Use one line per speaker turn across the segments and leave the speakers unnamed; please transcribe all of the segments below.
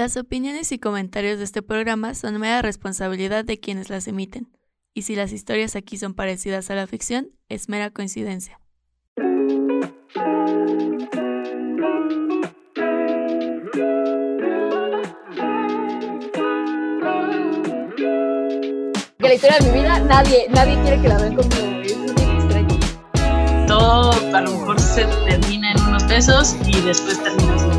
Las opiniones y comentarios de este programa son mera responsabilidad de quienes las emiten, y si las historias aquí son parecidas a la ficción, es mera coincidencia.
Que la historia de mi vida, nadie, nadie quiere que la vean como es un extraño.
todo a lo mejor se termina en unos pesos y después termina en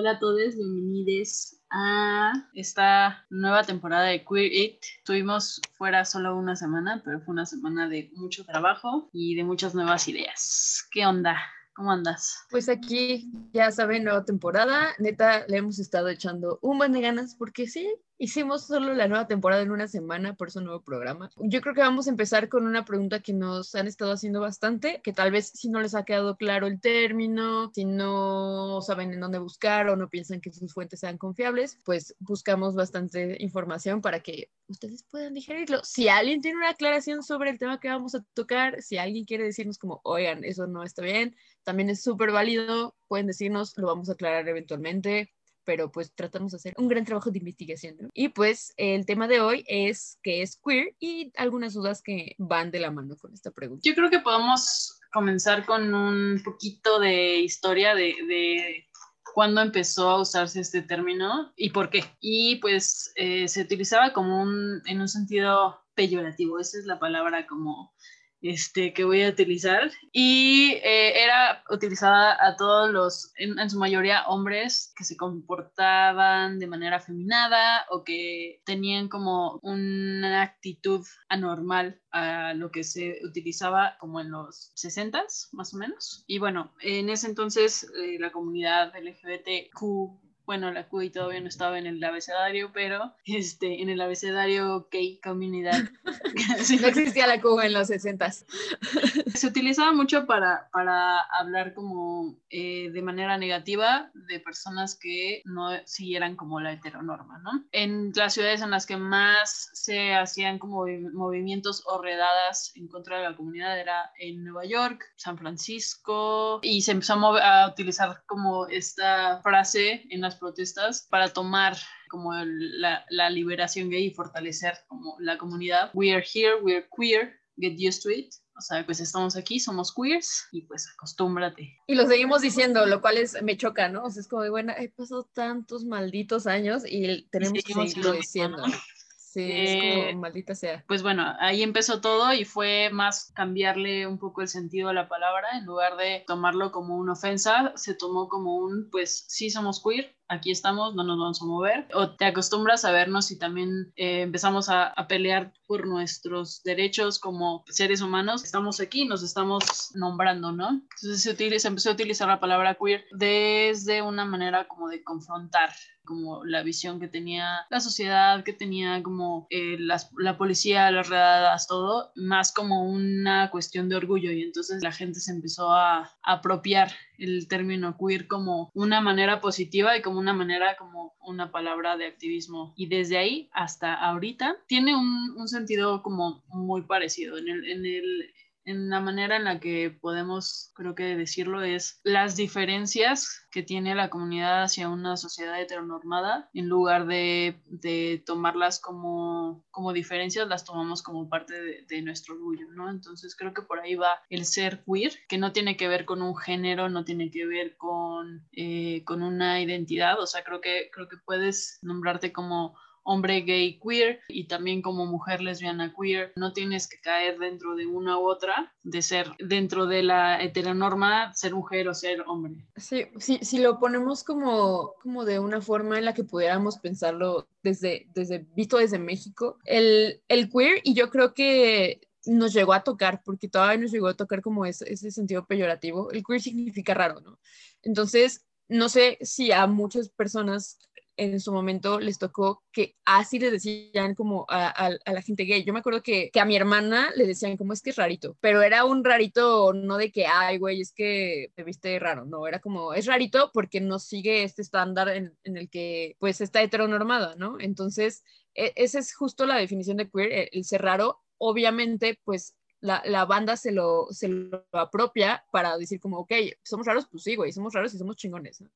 Hola a todos, bienvenidos a esta nueva temporada de Queer It. Estuvimos fuera solo una semana, pero fue una semana de mucho trabajo y de muchas nuevas ideas. ¿Qué onda? ¿Cómo andas?
Pues aquí, ya saben, nueva temporada. Neta, le hemos estado echando un buen de ganas porque sí, hicimos solo la nueva temporada en una semana, por eso nuevo programa. Yo creo que vamos a empezar con una pregunta que nos han estado haciendo bastante, que tal vez si no les ha quedado claro el término, si no saben en dónde buscar o no piensan que sus fuentes sean confiables, pues buscamos bastante información para que ustedes puedan digerirlo. Si alguien tiene una aclaración sobre el tema que vamos a tocar, si alguien quiere decirnos como, oigan, eso no está bien, también es súper válido, pueden decirnos, lo vamos a aclarar eventualmente pero pues tratamos de hacer un gran trabajo de investigación. Y pues el tema de hoy es que es queer y algunas dudas que van de la mano con esta pregunta.
Yo creo que podemos comenzar con un poquito de historia de, de cuándo empezó a usarse este término y por qué. Y pues eh, se utilizaba como un, en un sentido peyorativo, esa es la palabra como este, que voy a utilizar. Y eh, era utilizada a todos los, en, su mayoría hombres, que se comportaban de manera afeminada o que tenían como una actitud anormal a lo que se utilizaba como en los 60 más o menos. Y bueno, en ese entonces eh, la comunidad LGBTQ bueno, la QI todavía no estaba en el abecedario, pero este, en el abecedario gay comunidad.
no existía la Q en los 60
Se utilizaba mucho para, para hablar como eh, de manera negativa de personas que no siguieran como la heteronorma, ¿no? En las ciudades en las que más se hacían como movimientos o redadas en contra de la comunidad era en Nueva York, San Francisco, y se empezó a, a utilizar como esta frase en las protestas para tomar como la, la, liberación gay y fortalecer como la comunidad. We are here, we are queer, get used to it. O sea, pues estamos aquí, somos queers y pues acostúmbrate.
Y lo seguimos diciendo, lo cual es, me choca, ¿no? O sea, es como, bueno, he pasado tantos malditos años y tenemos y que seguirlo diciendo. ¿no? Sí, eh, es como maldita sea.
Pues bueno, ahí empezó todo y fue más cambiarle un poco el sentido a la palabra. En lugar de tomarlo como una ofensa, se tomó como un, pues sí somos queer, aquí estamos, no nos vamos a mover. O te acostumbras a vernos y también eh, empezamos a, a, pelear por nuestros derechos como seres humanos. Estamos aquí, nos estamos nombrando, ¿no? Entonces se, utiliza, se empezó a utilizar la palabra queer desde una manera como de confrontar como la visión que tenía la sociedad, que tenía como eh, las, la policía, las redadas, todo, más como una cuestión de orgullo y entonces la gente se empezó a, a apropiar el término queer como una manera positiva y como una manera como una palabra de activismo. Y desde ahí hasta ahorita tiene un, un sentido como muy parecido. En el, en el, en la manera en la que podemos, creo que decirlo, es las diferencias que tiene la comunidad hacia una sociedad heteronormada, en lugar de, de tomarlas como, como diferencias, las tomamos como parte de, nuestro orgullo, ¿no? Entonces creo que por ahí va el ser queer, que no tiene que ver con un género, no tiene que ver con, eh, con una identidad, o sea, creo que, creo que puedes nombrarte como hombre gay queer y también como mujer lesbiana queer. No tienes que caer dentro de una u otra, de ser dentro de la heteronorma, ser mujer o ser hombre.
Sí, sí si lo ponemos como, como de una forma en la que pudiéramos pensarlo desde, desde visto desde México, el, el queer, y yo creo que nos llegó a tocar, porque todavía nos llegó a tocar como ese, ese sentido peyorativo. El queer significa raro, ¿no? Entonces, no sé si a muchas personas en su momento les tocó que así les decían como a, la gente gay. Yo me acuerdo que, a mi hermana le decían como es que es rarito, pero era un rarito no de que, ay, güey, es que te viste raro, no, era como, es rarito porque no sigue este estándar en, en el que pues está heteronormada, ¿no? Entonces, e esa es justo la definición de queer, el, el ser raro. Obviamente, pues la, la, banda se lo, se lo apropia para decir como, ok, somos raros, pues sí, güey, somos raros y somos chingones. ¿no?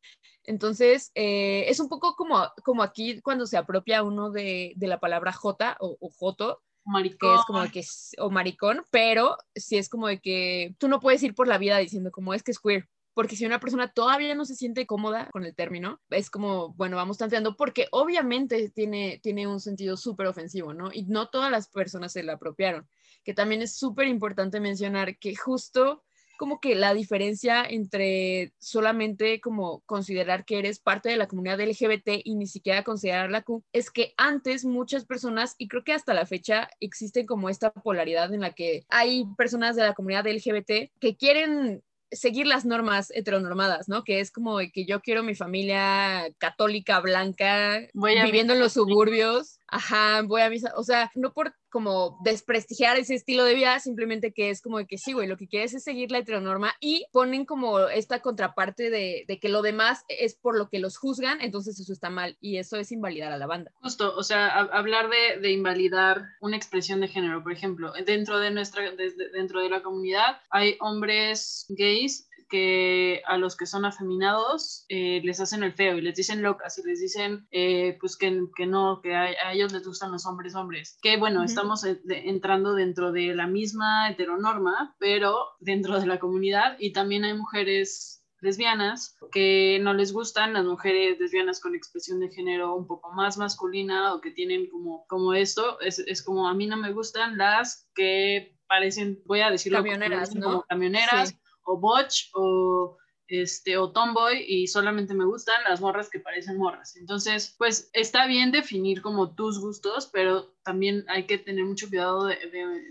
Entonces, eh, es un poco como, como aquí cuando se apropia uno de, de la palabra J o, o Joto,
maricón.
que es como que es, o maricón, pero sí es como de que tú no puedes ir por la vida diciendo como es que es queer, porque si una persona todavía no se siente cómoda con el término, es como, bueno, vamos tanteando, porque obviamente tiene, tiene un sentido súper ofensivo, ¿no? Y no todas las personas se la apropiaron, que también es súper importante mencionar que justo como que la diferencia entre solamente como considerar que eres parte de la comunidad LGBT y ni siquiera considerar la Q, es que antes muchas personas, y creo que hasta la fecha existe como esta polaridad en la que hay personas de la comunidad LGBT que quieren seguir las normas heteronormadas, ¿no? Que es como que yo quiero mi familia católica, blanca, viviendo en los suburbios, ajá, voy a misa, o sea, no por como desprestigiar ese estilo de vida, simplemente que es como de que sí, güey, lo que quieres es seguir la heteronorma y ponen como esta contraparte de, de, que lo demás es por lo que los juzgan, entonces eso está mal y eso es invalidar a la banda.
Justo, o sea, hablar de, de, invalidar una expresión de género, por ejemplo, dentro de nuestra, dentro de la comunidad hay hombres gays que a los que son afeminados eh, les hacen el feo y les dicen locas y les dicen eh, pues que, que, no, que a, a, ellos les gustan los hombres hombres. Que bueno, uh -huh. estamos entrando dentro de la misma heteronorma, pero dentro de la comunidad y también hay mujeres lesbianas que no les gustan las mujeres lesbianas con expresión de género un poco más masculina o que tienen como, como esto, es, es como a mí no me gustan las que parecen, voy a decirlo
camioneras,
como,
¿no?
como camioneras sí o botch o este o tomboy y solamente me gustan las morras que parecen morras. Entonces, pues está bien definir como tus gustos, pero también hay que tener mucho cuidado de,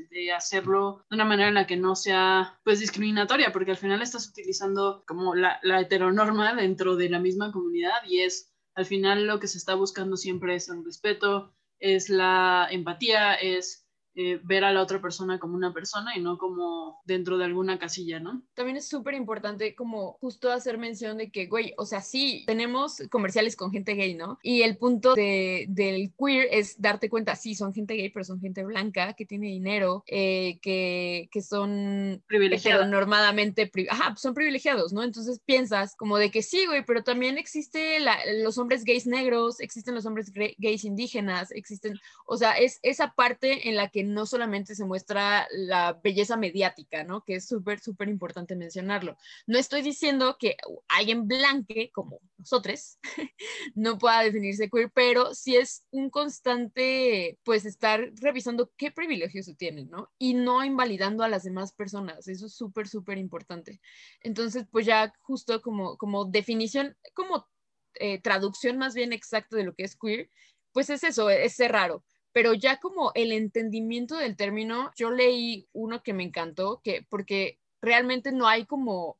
de, hacerlo de una manera en la que no sea pues discriminatoria, porque al final estás utilizando como la, la heteronorma dentro de la misma comunidad y es al final lo que se está buscando siempre es el respeto, es la empatía, es eh, ver a la otra persona como una persona y no como dentro de alguna casilla, ¿no?
También es súper importante como justo hacer mención de que, güey, o sea, sí, tenemos comerciales con gente gay, ¿no? Y el punto de, del queer es darte cuenta, sí, son gente gay, pero son gente blanca, que tiene dinero, eh, que, que son heteronormadamente, pri ajá, son privilegiados, ¿no? Entonces piensas como de que sí, güey, pero también existe la, los hombres gays negros, existen los hombres gays indígenas, existen, o sea, es esa parte en la que no solamente se muestra la belleza mediática, ¿no? Que es súper, súper importante mencionarlo. No estoy diciendo que alguien blanque, como nosotros, no pueda definirse queer, pero sí es un constante, pues, estar revisando qué privilegios se tienen, ¿no? Y no invalidando a las demás personas. Eso es súper, súper importante. Entonces, pues ya justo como, como definición, como eh, traducción más bien exacta de lo que es queer, pues es eso, es ser raro pero ya como el entendimiento del término, yo leí uno que me encantó, que porque realmente no hay como,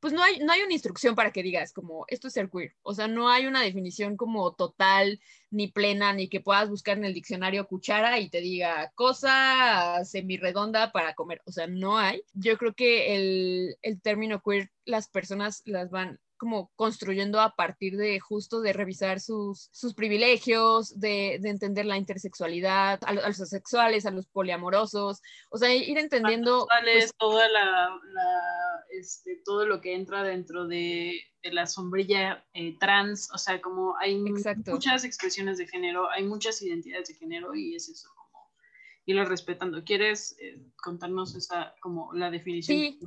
pues no hay, no hay una instrucción para que digas como esto es ser queer, o sea, no hay una definición como total, ni plena, ni que puedas buscar en el diccionario cuchara y te diga cosa semirredonda para comer, o sea, no hay. Yo creo que el, el término queer las personas las van, como construyendo a partir de justo de revisar sus, sus privilegios, de, de, entender la intersexualidad, a, a, los asexuales, a los poliamorosos, o sea, ir entendiendo...
Pues, toda la, la, este, todo lo que entra dentro de, de la sombrilla eh, trans, o sea, como hay
Exacto.
muchas expresiones de género, hay muchas identidades de género y es eso irlo respetando. ¿Quieres eh, contarnos esa, como la definición?
Sí,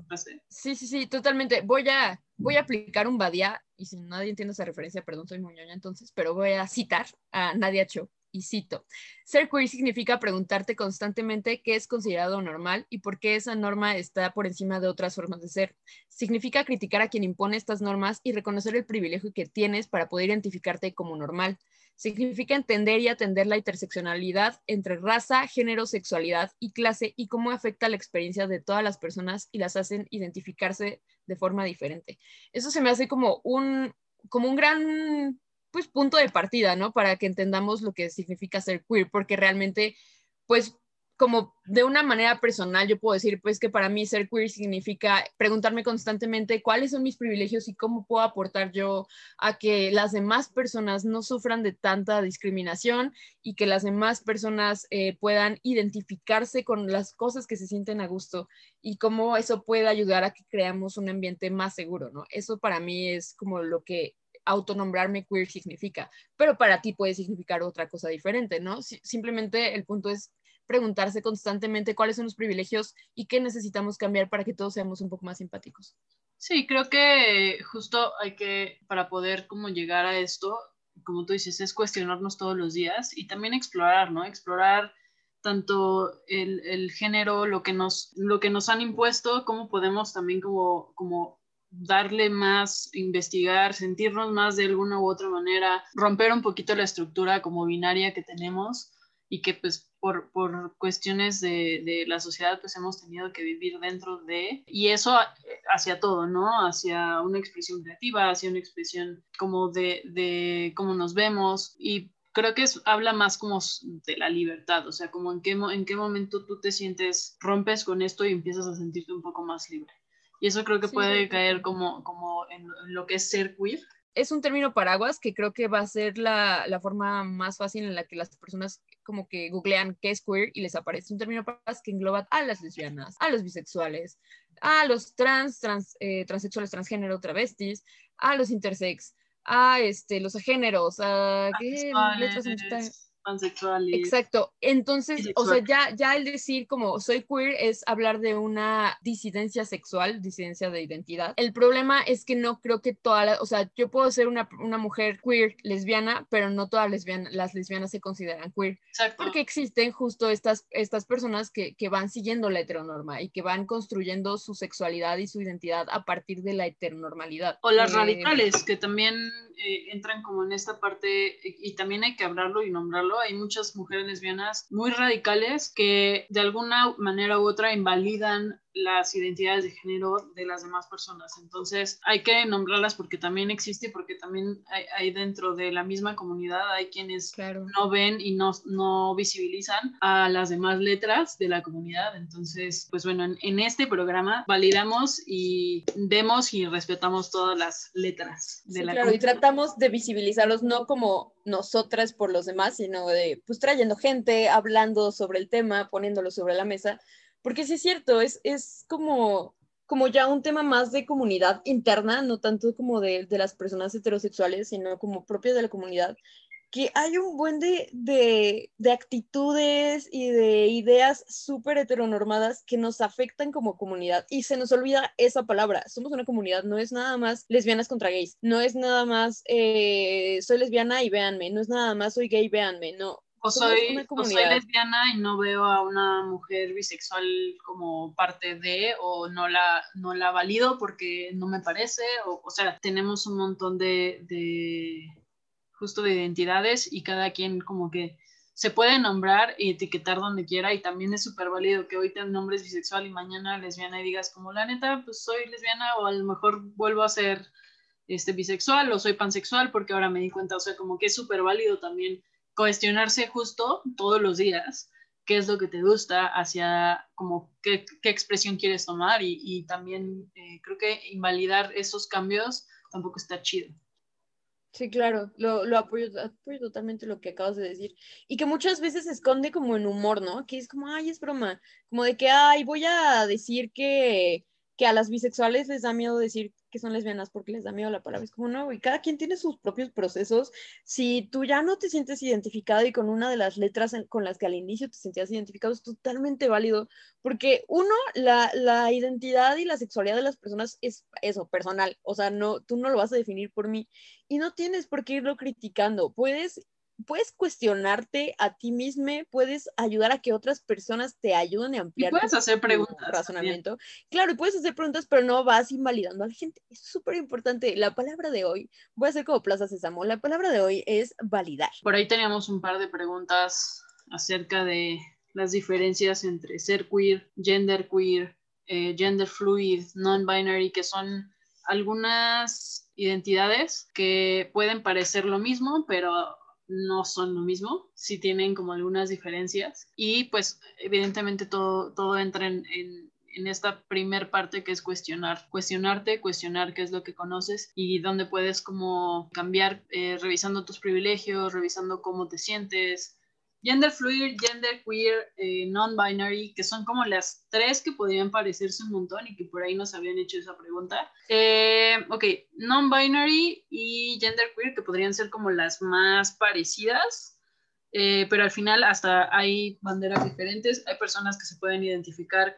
sí, sí, sí, totalmente. Voy a, voy a aplicar un Badía, y si nadie entiende esa referencia, perdón, soy muñoña entonces, pero voy a citar a Nadia Cho. Y cito, ser queer significa preguntarte constantemente qué es considerado normal y por qué esa norma está por encima de otras formas de ser. Significa criticar a quien impone estas normas y reconocer el privilegio que tienes para poder identificarte como normal significa entender y atender la interseccionalidad entre raza, género, sexualidad y clase y cómo afecta la experiencia de todas las personas y las hacen identificarse de forma diferente. Eso se me hace como un, como un gran pues, punto de partida, ¿no? Para que entendamos lo que significa ser queer, porque realmente, pues, como de una manera personal, yo puedo decir pues que para mí ser queer significa preguntarme constantemente cuáles son mis privilegios y cómo puedo aportar yo a que las demás personas no sufran de tanta discriminación y que las demás personas eh, puedan identificarse con las cosas que se sienten a gusto y cómo eso puede ayudar a que creamos un ambiente más seguro, ¿no? Eso para mí es como lo que autonombrarme queer significa, pero para ti puede significar otra cosa diferente, ¿no? simplemente el punto es preguntarse constantemente cuáles son los privilegios y qué necesitamos cambiar para que todos seamos un poco más simpáticos.
Sí, creo que justo hay que, para poder como llegar a esto, como tú dices, es cuestionarnos todos los días y también explorar, ¿no? Explorar tanto el, el género, lo que, nos, lo que nos han impuesto, cómo podemos también como, como darle más, investigar, sentirnos más de alguna u otra manera, romper un poquito la estructura como binaria que tenemos y que pues por, por cuestiones de, de, la sociedad pues hemos tenido que vivir dentro de, y eso hacia todo, ¿no? Hacia una expresión creativa, hacia una expresión como de, de cómo nos vemos y creo que es, habla más como de la libertad, o sea, como en qué, en qué momento tú te sientes, rompes con esto y empiezas a sentirte un poco más libre. Y eso creo que puede caer como, como en, lo que es ser queer.
Es un término paraguas que creo que va a ser la, la, forma más fácil en la que las personas como que googlean qué es queer y les aparece un término paraguas que engloba a las lesbianas, a los bisexuales, a los trans, trans eh, transexuales, transgénero, travestis, a los intersex, a este, los agéneros, a, ¿qué letras
pansexuales.
Exacto. Entonces, o sea, ya, ya el decir como soy queer es hablar de una disidencia sexual, disidencia de identidad. El problema es que no creo que todas las, o sea, yo puedo ser una, una mujer queer lesbiana, pero no todas lesbianas, las lesbianas se consideran queer.
Exacto.
Porque existen justo estas, estas personas que, que van siguiendo la heteronorma y que van construyendo su sexualidad y su identidad a partir de la heteronormalidad.
O las eh, radicales, que también eh, entran como en esta parte y también hay que hablarlo y nombrarlo. Hay muchas mujeres lesbianas muy radicales que de alguna manera u otra invalidan las identidades de género de las demás personas. Entonces hay que nombrarlas porque también existe porque también hay, dentro de la misma comunidad hay quienes no ven y no, no visibilizan a las demás letras de la comunidad. Entonces, pues bueno, en, este programa validamos y vemos y respetamos todas las letras de la
claro, y tratamos de visibilizarlos no como nosotras por los demás, sino de pues trayendo gente, hablando sobre el tema, poniéndolo sobre la mesa porque sí es cierto, es, es como, como ya un tema más de comunidad interna, no tanto como de, de las personas heterosexuales, sino como propio de la comunidad, que hay un buen de, de, de actitudes y de ideas súper heteronormadas que nos afectan como comunidad y se nos olvida esa palabra. Somos una comunidad, no es nada más lesbianas contra gays, no es nada más eh, soy lesbiana y véanme, no es nada más soy gay, véanme, no
o soy, lesbiana y no veo a una mujer bisexual como parte de, o no la, no la valido porque no me parece, o, o sea, tenemos un montón de, de, justo de identidades y cada quien como que se puede nombrar y etiquetar donde quiera y también es súper válido que hoy te nombres bisexual y mañana lesbiana y digas como la neta, pues soy lesbiana o a lo mejor vuelvo a ser este, bisexual o soy pansexual porque ahora me di cuenta, o sea, como que es súper válido también cuestionarse justo todos los días qué es lo que te gusta, hacia como qué, qué expresión quieres tomar y, y también eh, creo que invalidar esos cambios tampoco está chido.
Sí, claro, lo, lo apoyo, apoyo, totalmente lo que acabas de decir. Y que muchas veces se esconde como en humor, ¿no? Que es como, ay, es broma. Como de que, ay, voy a decir que, que a las bisexuales les da miedo decir que son lesbianas porque les da miedo la palabra. Es como, no, y cada quien tiene sus propios procesos. Si tú ya no te sientes identificado y con una de las letras con las que al inicio te sentías identificado es totalmente válido, porque uno, la, la identidad y la sexualidad de las personas es eso, personal. O sea, no, tú no lo vas a definir por mí y no tienes por qué irlo criticando. Puedes puedes cuestionarte a ti mismo, puedes ayudar a que otras personas te ayuden a ampliar.
Y puedes hacer preguntas.
Razonamiento. Claro, y puedes hacer preguntas, pero no vas invalidando a la gente. Es súper importante. La palabra de hoy, voy a hacer como Plaza Sésamo, la palabra de hoy es validar.
Por ahí teníamos un par de preguntas acerca de las diferencias entre ser queer, gender queer, eh, gender fluid, non-binary, que son algunas identidades que pueden parecer lo mismo, pero no son lo mismo, sí tienen como algunas diferencias. Y pues evidentemente todo, todo entra en, en, esta primer parte que es cuestionar, cuestionarte, cuestionar qué es lo que conoces y dónde puedes como cambiar eh, revisando tus privilegios, revisando cómo te sientes, gender fluid, gender queer, eh, non-binary, que son como las tres que podrían parecerse un montón y que por ahí nos habían hecho esa pregunta. Eh, ok, non-binary y gender queer, que podrían ser como las más parecidas, eh, pero al final hasta hay banderas diferentes, hay personas que se pueden identificar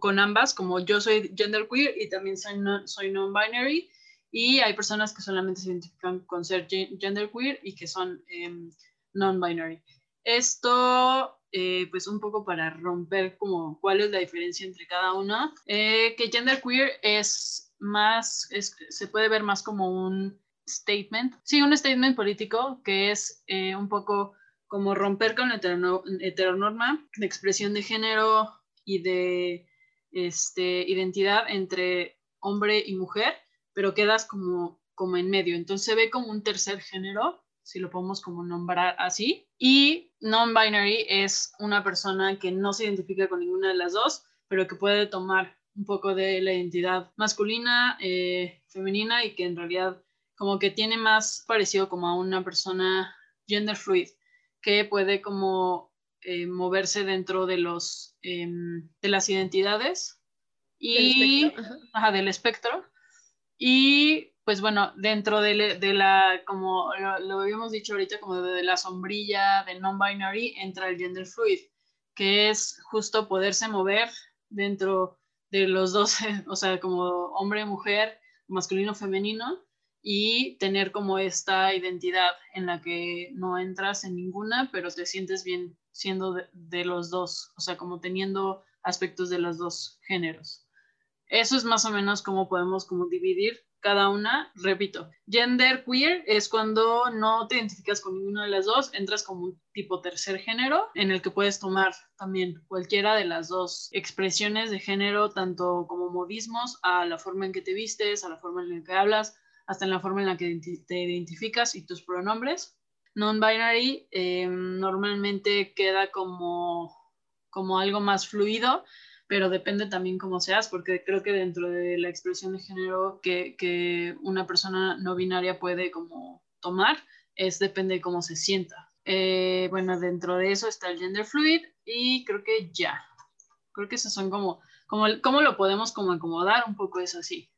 con ambas, como yo soy gender queer y también soy, non-binary, y hay personas que solamente se identifican con ser gender queer y que son em, non-binary. Esto, eh, pues un poco para romper como cuál es la diferencia entre cada uno, eh, que genderqueer es más, se puede ver más como un statement, sí, un statement político que es eh, un poco como romper con la heteronorma de expresión de género y de este, identidad entre hombre y mujer, pero quedas como, como en medio. Entonces se ve como un tercer género si lo podemos como nombrar así. Y non-binary es una persona que no se identifica con ninguna de las dos, pero que puede tomar un poco de la identidad masculina, eh, femenina y que en realidad como que tiene más parecido como a una persona gender fluid, que puede como eh, moverse dentro de los em, de las identidades y del espectro, del espectro y pues bueno, dentro de, la, como lo, habíamos dicho ahorita, como de, la sombrilla de non-binary, entra el gender fluid, que es justo poderse mover dentro de los dos, o sea, como hombre, mujer, masculino, femenino, y tener como esta identidad en la que no entras en ninguna, pero te sientes bien siendo de, de los dos, o sea, como teniendo aspectos de los dos géneros. Eso es más o menos como podemos como dividir cada una, repito, gender queer es cuando no te identificas con ninguna de las dos, entras como un tipo tercer género en el que puedes tomar también cualquiera de las dos expresiones de género, tanto como modismos, a la forma en que te vistes, a la forma en que hablas, hasta en la forma en la que te identificas y tus pronombres. Non-binary eh, normalmente queda como, como algo más fluido, pero depende también cómo seas, porque creo que dentro de la expresión de género que, que una persona no binaria puede como tomar, es depende de cómo se sienta. Eh, bueno, dentro de eso está el gender fluid y creo que ya. Creo que esos son como, como, cómo lo podemos como acomodar un poco eso así.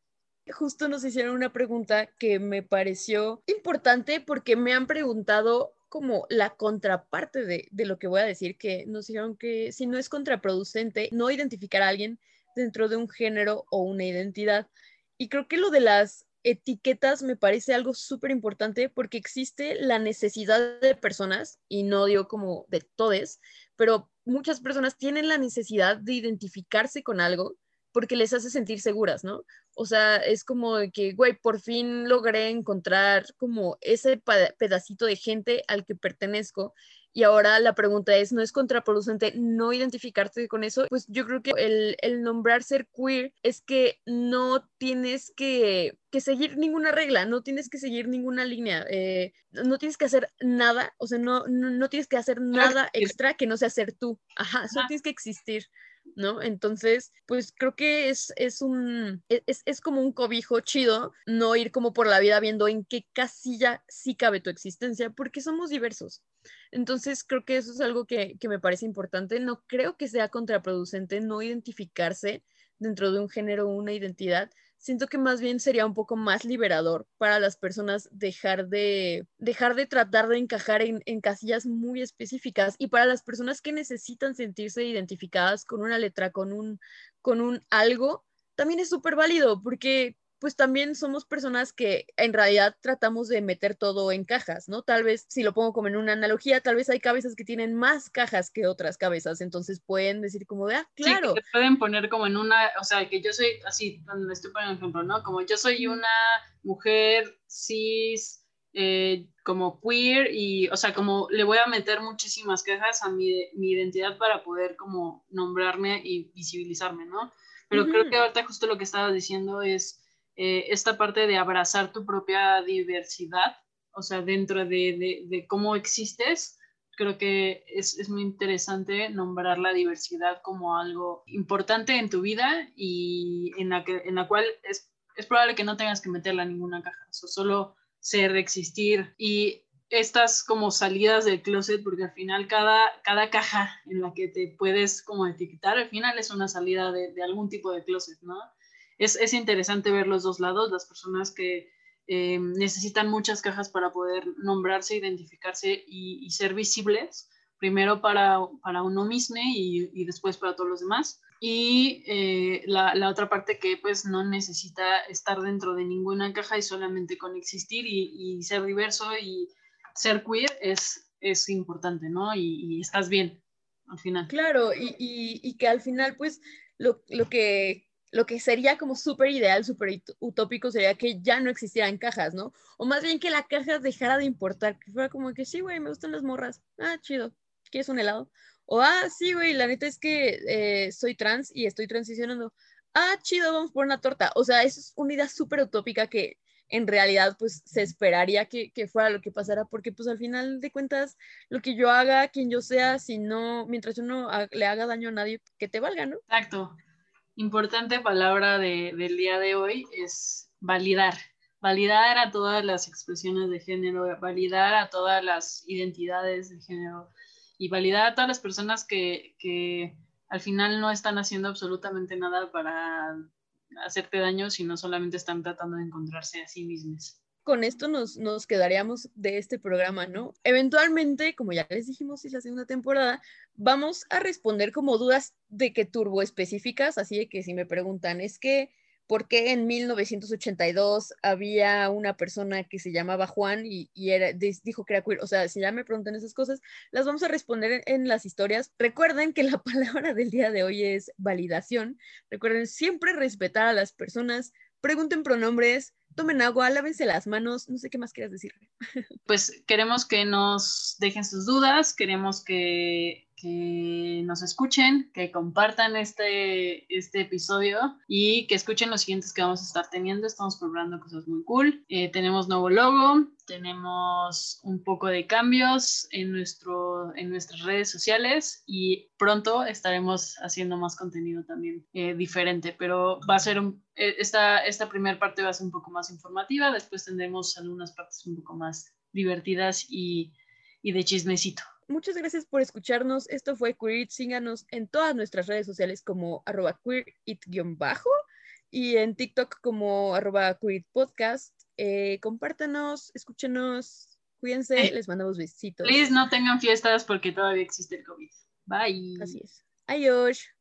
Justo nos hicieron una pregunta que me pareció importante porque me han preguntado como la contraparte de, lo que voy a decir, que nos dijeron que si no es contraproducente no identificar a alguien dentro de un género o una identidad. Y creo que lo de las etiquetas me parece algo súper importante porque existe la necesidad de personas, y no digo como de todes, pero muchas personas tienen la necesidad de identificarse con algo porque les hace sentir seguras, ¿no? O sea, es como que, güey, por fin logré encontrar como ese pedacito de gente al que pertenezco. Y ahora la pregunta es, ¿no es contraproducente no identificarte con eso? Pues yo creo que el, el nombrar ser queer es que no tienes que, que, seguir ninguna regla, no tienes que seguir ninguna línea, eh, no tienes que hacer nada, o sea, no, no, no, tienes que hacer nada extra que no sea ser tú. Ajá, solo tienes que existir. ¿No? Entonces, pues creo que es, es un, e, es, es, como un cobijo chido no ir como por la vida viendo en qué casilla sí cabe tu existencia, porque somos diversos. Entonces, creo que eso es algo que, que me parece importante. No creo que sea contraproducente no identificarse dentro de un género o una identidad, siento que más bien sería un poco más liberador para las personas dejar de, dejar de tratar de encajar en, en, casillas muy específicas y para las personas que necesitan sentirse identificadas con una letra, con un, con un algo, también es súper válido porque pues también somos personas que en realidad tratamos de meter todo en cajas, ¿no? Tal vez, si lo pongo como en una analogía, tal vez hay cabezas que tienen más cajas que otras cabezas, entonces pueden decir como de, ah, claro.
Sí, pueden poner como en una, o sea, que yo soy, así, donde estoy poniendo ejemplo, ¿no? Como yo soy una mujer cis, eh, como queer y, o sea, como le voy a meter muchísimas cajas a mi, mi identidad para poder como nombrarme y visibilizarme, ¿no? Pero creo que ahorita justo lo que estaba diciendo es eh, esta parte de abrazar tu propia diversidad o sea, dentro de, de, cómo existes, creo que es, es, muy interesante nombrar la diversidad como algo importante en tu vida y en la, que, en la cual es, es probable que no tengas que meterla en ninguna caja, o solo ser, existir y estas como salidas del closet, porque al final cada, cada caja en la que te puedes como etiquetar, al final es una salida de, de algún tipo de closet, ¿no? Es, es, interesante ver los dos lados, las personas que eh, necesitan muchas cajas para poder nombrarse, identificarse y, ser visibles, primero para, para uno mismo y, y, después para todos los demás. Y eh, la, la, otra parte que pues no necesita estar dentro de ninguna caja y solamente con existir y, y ser diverso y ser queer es, es importante, ¿no? Y, estás bien al final.
Claro, y, y que al final pues lo, lo que lo que sería como súper ideal, súper utópico sería que ya no existieran cajas, ¿no? O más bien que la caja dejara de importar, que fuera como que sí, güey, me gustan las morras, ah, chido, ¿quieres un helado? O, ah, sí, güey, la neta es que eh, soy trans y estoy transicionando, ah, chido, vamos por una torta. O sea, eso es una idea súper utópica que en realidad pues se esperaría que, que, fuera lo que pasara, porque pues al final de cuentas lo que yo haga, quien yo sea, si no, mientras yo no le haga daño a nadie, que te valga, ¿no?
Exacto importante palabra del día de hoy es validar. Validar a todas las expresiones de género, validar a todas las identidades de género y validar a todas las personas que, que al final no están haciendo absolutamente nada para hacerte daño, sino solamente están tratando de encontrarse a sí mismos
con esto nos, nos quedaríamos de este programa, ¿no? Eventualmente, como ya les dijimos, es la segunda temporada, vamos a responder como dudas de que turbo específicas, así que si me preguntan, es que, ¿por qué en 1982 había una persona que se llamaba Juan y, era, dijo que era queer? O sea, si ya me preguntan esas cosas, las vamos a responder en las historias. Recuerden que la palabra del día de hoy es validación. Recuerden siempre respetar a las personas, pregunten pronombres, tomen agua, lávense las manos, no sé qué más quieras decir.
Pues queremos que nos dejen sus dudas, queremos que que nos escuchen, que compartan este, este episodio y que escuchen los siguientes que vamos a estar teniendo. Estamos probando cosas muy cool. Eh, tenemos nuevo logo, tenemos un poco de cambios en, nuestro, en nuestras redes sociales y pronto estaremos haciendo más contenido también eh, diferente, pero va a ser un, eh, esta, esta primera parte va a ser un poco más informativa, después tendremos algunas partes un poco más divertidas y, y de chismecito.
Muchas gracias por escucharnos. Esto fue Queer Síganos en todas nuestras redes sociales como arroba queerit-bajo y en TikTok como arroba queeritpodcast. Eh, compártanos, escúchenos, cuídense, les mandamos besitos.
Please no tengan fiestas porque todavía existe el COVID. Bye.
Así es. Adiós.